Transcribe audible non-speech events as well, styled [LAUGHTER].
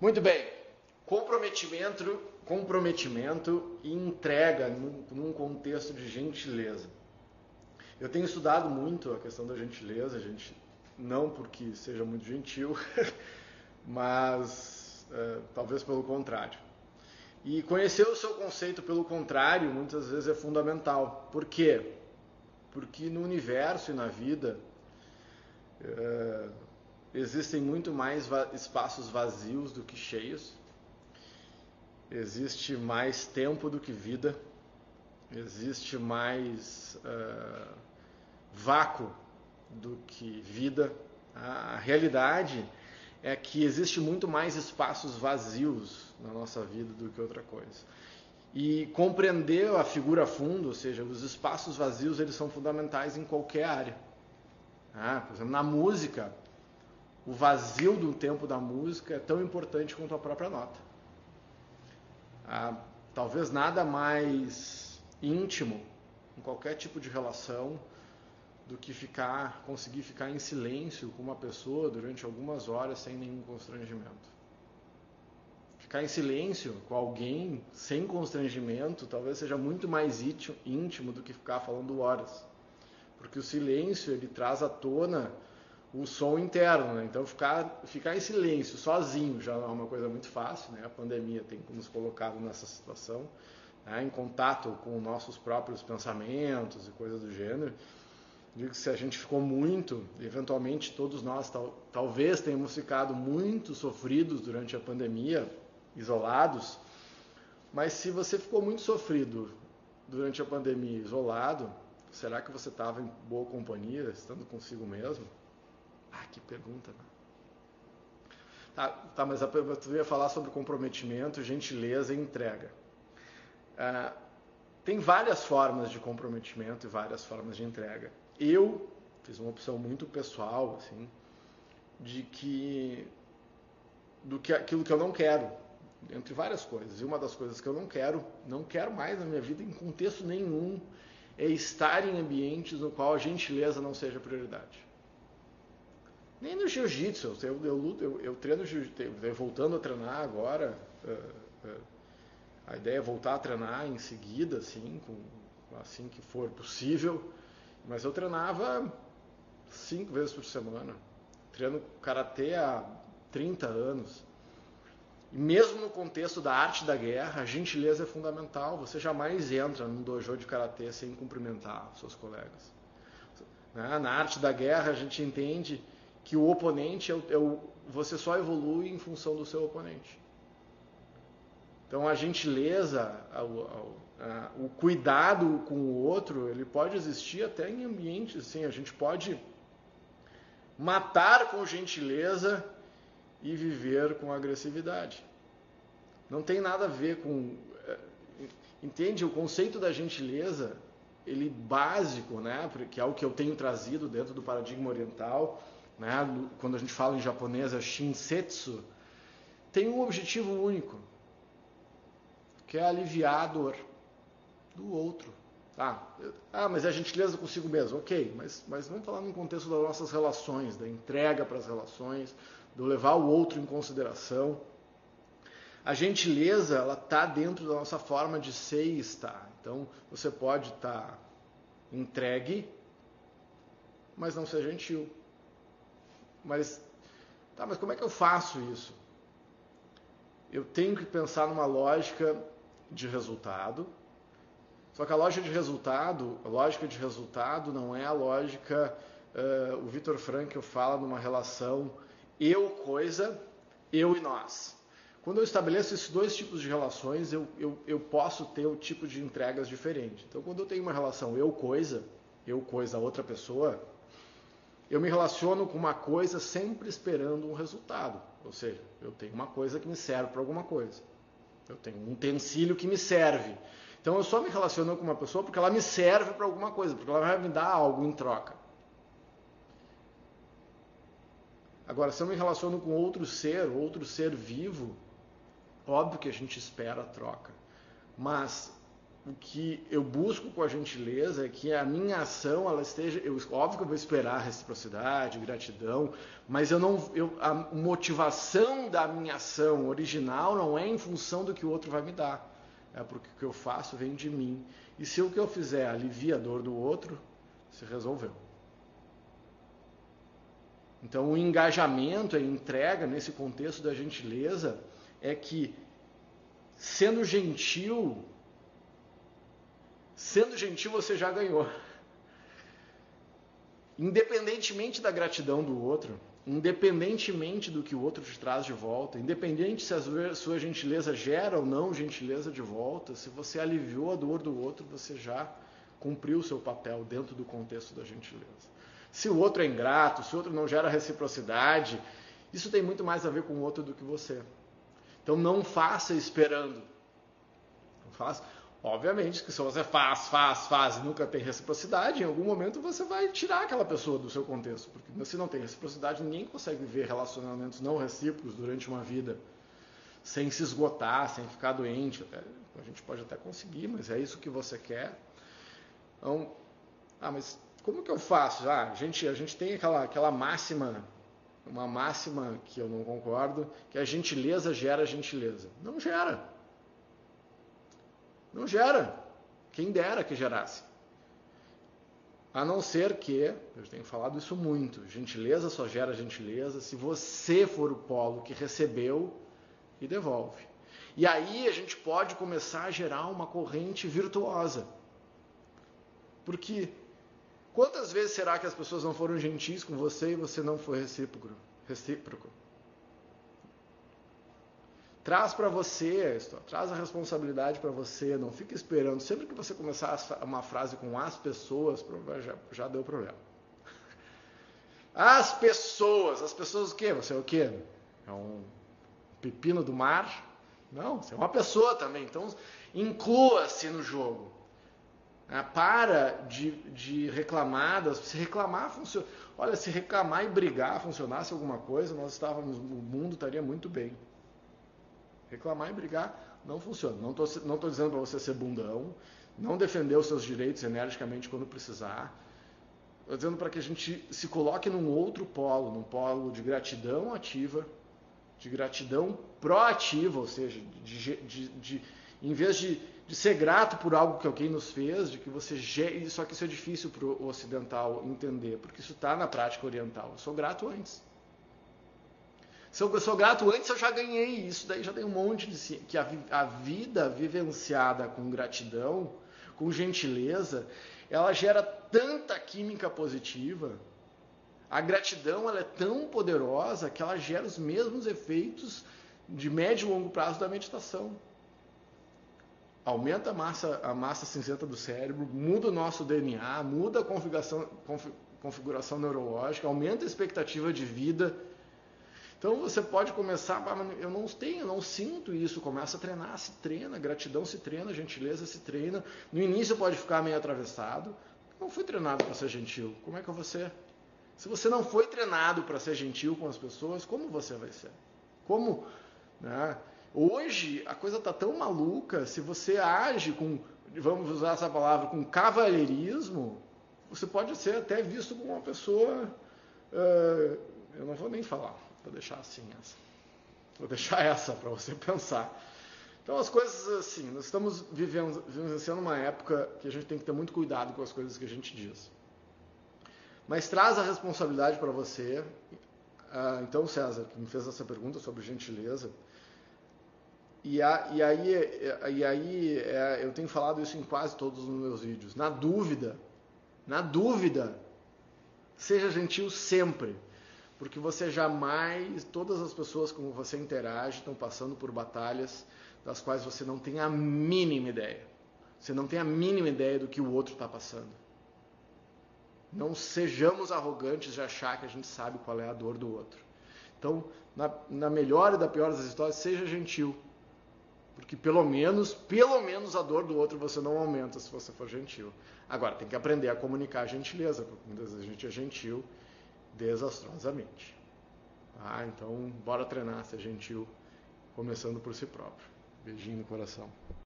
Muito bem. Comprometimento, comprometimento e entrega num, num contexto de gentileza. Eu tenho estudado muito a questão da gentileza, gente, não porque seja muito gentil, [LAUGHS] mas é, talvez pelo contrário. E conhecer o seu conceito pelo contrário muitas vezes é fundamental. Por quê? Porque no universo e na vida é, existem muito mais va espaços vazios do que cheios, existe mais tempo do que vida, existe mais uh, vácuo do que vida. A realidade é que existe muito mais espaços vazios na nossa vida do que outra coisa. E compreender a figura fundo, ou seja, os espaços vazios, eles são fundamentais em qualquer área. Ah, por exemplo, na música, o vazio do tempo da música é tão importante quanto a própria nota. Ah, talvez nada mais íntimo em qualquer tipo de relação do que ficar, conseguir ficar em silêncio com uma pessoa durante algumas horas sem nenhum constrangimento. Ficar em silêncio com alguém sem constrangimento talvez seja muito mais íntimo do que ficar falando horas. Porque o silêncio ele traz à tona o som interno, né? Então ficar, ficar em silêncio, sozinho, já é uma coisa muito fácil, né? A pandemia tem nos colocado nessa situação, né? em contato com nossos próprios pensamentos e coisas do gênero. Digo que se a gente ficou muito, eventualmente todos nós tal, talvez tenhamos ficado muito sofridos durante a pandemia, isolados, mas se você ficou muito sofrido durante a pandemia isolado, será que você estava em boa companhia, estando consigo mesmo? Ah, que pergunta, né? Tá, tá mas a, tu ia falar sobre comprometimento, gentileza e entrega. Ah, tem várias formas de comprometimento e várias formas de entrega eu fiz uma opção muito pessoal, assim, de que do que aquilo que eu não quero, entre várias coisas. E uma das coisas que eu não quero, não quero mais na minha vida em contexto nenhum, é estar em ambientes no qual a gentileza não seja prioridade. Nem no jiu-jitsu, eu, eu, eu, eu, treino jiu-jitsu, voltando a treinar agora, uh, uh, a ideia é voltar a treinar em seguida, assim, com, assim que for possível. Mas eu treinava cinco vezes por semana. Treino karatê há 30 anos. E mesmo no contexto da arte da guerra, a gentileza é fundamental. Você jamais entra num dojo de karatê sem cumprimentar seus colegas. Na arte da guerra, a gente entende que o oponente é o, é o, você só evolui em função do seu oponente. Então a gentileza, o cuidado com o outro, ele pode existir até em ambientes assim, a gente pode matar com gentileza e viver com agressividade. Não tem nada a ver com é, entende o conceito da gentileza, ele básico, né, que é o que eu tenho trazido dentro do paradigma oriental, né, quando a gente fala em japonês é shinsetsu, tem um objetivo único, que é aliviar a dor do outro. Ah, ah, mas é a gentileza consigo mesmo. Ok, mas, mas vamos falar no contexto das nossas relações, da entrega para as relações, do levar o outro em consideração. A gentileza, ela está dentro da nossa forma de ser e estar. Então, você pode estar tá entregue, mas não ser gentil. Mas, tá, mas como é que eu faço isso? Eu tenho que pensar numa lógica de resultado. Só que a lógica de resultado, a lógica de resultado não é a lógica, uh, o Vitor Frankl fala numa relação eu coisa, eu e nós. Quando eu estabeleço esses dois tipos de relações, eu, eu, eu posso ter o um tipo de entregas diferente. Então, quando eu tenho uma relação eu coisa, eu coisa outra pessoa, eu me relaciono com uma coisa sempre esperando um resultado. Ou seja, eu tenho uma coisa que me serve para alguma coisa. Eu tenho um utensílio que me serve. Então eu só me relaciono com uma pessoa porque ela me serve para alguma coisa, porque ela vai me dar algo em troca. Agora, se eu me relaciono com outro ser, outro ser vivo, óbvio que a gente espera a troca. Mas o que eu busco com a gentileza é que a minha ação ela esteja, eu, óbvio que eu vou esperar reciprocidade, gratidão, mas eu não, eu, a motivação da minha ação original não é em função do que o outro vai me dar, é porque o que eu faço vem de mim. E se o que eu fizer alivia a dor do outro, se resolveu. Então, o engajamento, a entrega nesse contexto da gentileza é que, sendo gentil, Sendo gentil, você já ganhou. Independentemente da gratidão do outro, independentemente do que o outro te traz de volta, independente se a sua gentileza gera ou não gentileza de volta, se você aliviou a dor do outro, você já cumpriu o seu papel dentro do contexto da gentileza. Se o outro é ingrato, se o outro não gera reciprocidade, isso tem muito mais a ver com o outro do que você. Então não faça esperando. Não faça. Obviamente que se você faz, faz, faz e nunca tem reciprocidade, em algum momento você vai tirar aquela pessoa do seu contexto. Porque se não tem reciprocidade, ninguém consegue viver relacionamentos não recíprocos durante uma vida sem se esgotar, sem ficar doente. A gente pode até conseguir, mas é isso que você quer. Então, ah, mas como que eu faço? Ah, a gente, a gente tem aquela, aquela máxima, uma máxima que eu não concordo, que a gentileza gera gentileza. Não gera. Não gera. Quem dera que gerasse. A não ser que, eu tenho falado isso muito, gentileza só gera gentileza se você for o polo que recebeu e devolve. E aí a gente pode começar a gerar uma corrente virtuosa. Porque quantas vezes será que as pessoas não foram gentis com você e você não foi recíproco? recíproco? Traz para você, traz a responsabilidade para você, não fica esperando. Sempre que você começar uma frase com as pessoas, já, já deu problema. [LAUGHS] As pessoas, as pessoas o quê? Você é o quê? É um pepino do mar? Não, você é uma pessoa também. Então, inclua-se no jogo. É, para de, de reclamar, se reclamar funciona. Olha, se reclamar e brigar funcionasse alguma coisa, nós estávamos, o mundo estaria muito bem. Reclamar e brigar não funciona. Não estou não tô dizendo para você ser bundão, não defender os seus direitos energicamente quando precisar. Estou dizendo para que a gente se coloque num outro polo, num polo de gratidão ativa, de gratidão proativa, ou seja, de, de, de em vez de, de, ser grato por algo que alguém nos fez, de que você só que isso é difícil para o ocidental entender, porque isso está na prática oriental. Eu sou grato antes. Se eu sou grato antes, eu já ganhei. Isso daí já tem um monte de. Que a, a vida vivenciada com gratidão, com gentileza, ela gera tanta química positiva. A gratidão ela é tão poderosa que ela gera os mesmos efeitos de médio e longo prazo da meditação. Aumenta a massa, a massa cinzenta do cérebro, muda o nosso DNA, muda a configuração, configuração neurológica, aumenta a expectativa de vida então você pode começar, eu não tenho, não sinto isso, começa a treinar, se treina, gratidão se treina, gentileza se treina. No início pode ficar meio atravessado. Não fui treinado para ser gentil. Como é que ser? Se você não foi treinado para ser gentil com as pessoas, como você vai ser? Como, né? Hoje a coisa está tão maluca, se você age com, vamos usar essa palavra, com cavalheirismo, você pode ser até visto como uma pessoa, uh, eu não vou nem falar, Vou deixar assim essa. Vou deixar [LAUGHS] essa para você pensar. Então as coisas assim, nós estamos vivendo, vivenciando uma época que a gente tem que ter muito cuidado com as coisas que a gente diz. Mas traz a responsabilidade para você. Ah, então, César, que me fez essa pergunta sobre gentileza, e, a, e aí, e aí é, eu tenho falado isso em quase todos os meus vídeos. Na dúvida, na dúvida, seja gentil sempre porque você jamais, todas as pessoas com você interage estão passando por batalhas das quais você não tem a mínima ideia. Você não tem a mínima ideia do que o outro está passando. Não sejamos arrogantes de achar que a gente sabe qual é a dor do outro. Então, na, na melhor e da pior das histórias, seja gentil. Porque pelo menos, pelo menos a dor do outro você não aumenta se você for gentil. Agora, tem que aprender a comunicar a gentileza, porque muitas vezes a gente é gentil desastrosamente. Ah, então, bora treinar, ser gentil, começando por si próprio. Beijinho no coração.